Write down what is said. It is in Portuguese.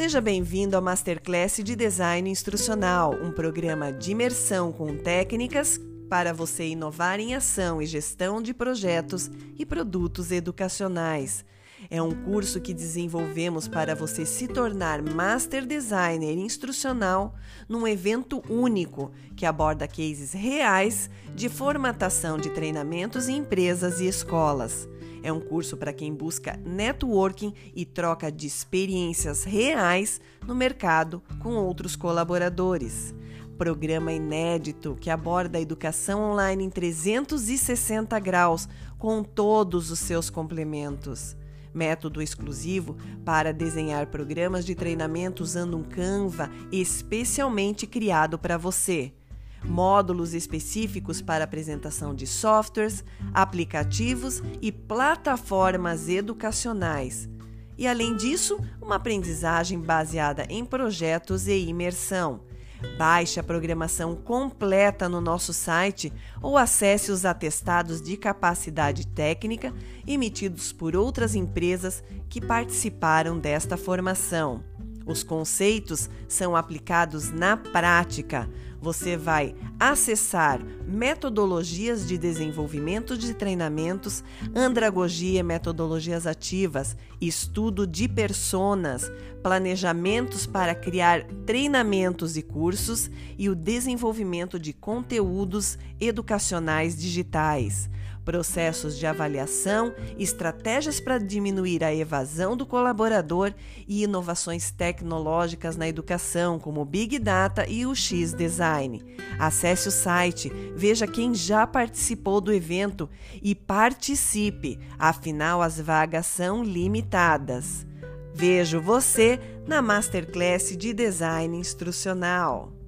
Seja bem-vindo ao Masterclass de Design Instrucional, um programa de imersão com técnicas para você inovar em ação e gestão de projetos e produtos educacionais. É um curso que desenvolvemos para você se tornar Master Designer Instrucional num evento único que aborda cases reais de formatação de treinamentos em empresas e escolas. É um curso para quem busca networking e troca de experiências reais no mercado com outros colaboradores. Programa inédito que aborda a educação online em 360 graus com todos os seus complementos. Método exclusivo para desenhar programas de treinamento usando um Canva especialmente criado para você módulos específicos para apresentação de softwares, aplicativos e plataformas educacionais. E além disso, uma aprendizagem baseada em projetos e imersão. Baixe a programação completa no nosso site ou acesse os atestados de capacidade técnica emitidos por outras empresas que participaram desta formação. Os conceitos são aplicados na prática. Você vai acessar metodologias de desenvolvimento de treinamentos, andragogia, metodologias ativas, estudo de personas, planejamentos para criar treinamentos e cursos e o desenvolvimento de conteúdos educacionais digitais processos de avaliação, estratégias para diminuir a evasão do colaborador e inovações tecnológicas na educação, como Big Data e o X Design. Acesse o site, veja quem já participou do evento e participe, afinal as vagas são limitadas. Vejo você na Masterclass de Design Instrucional.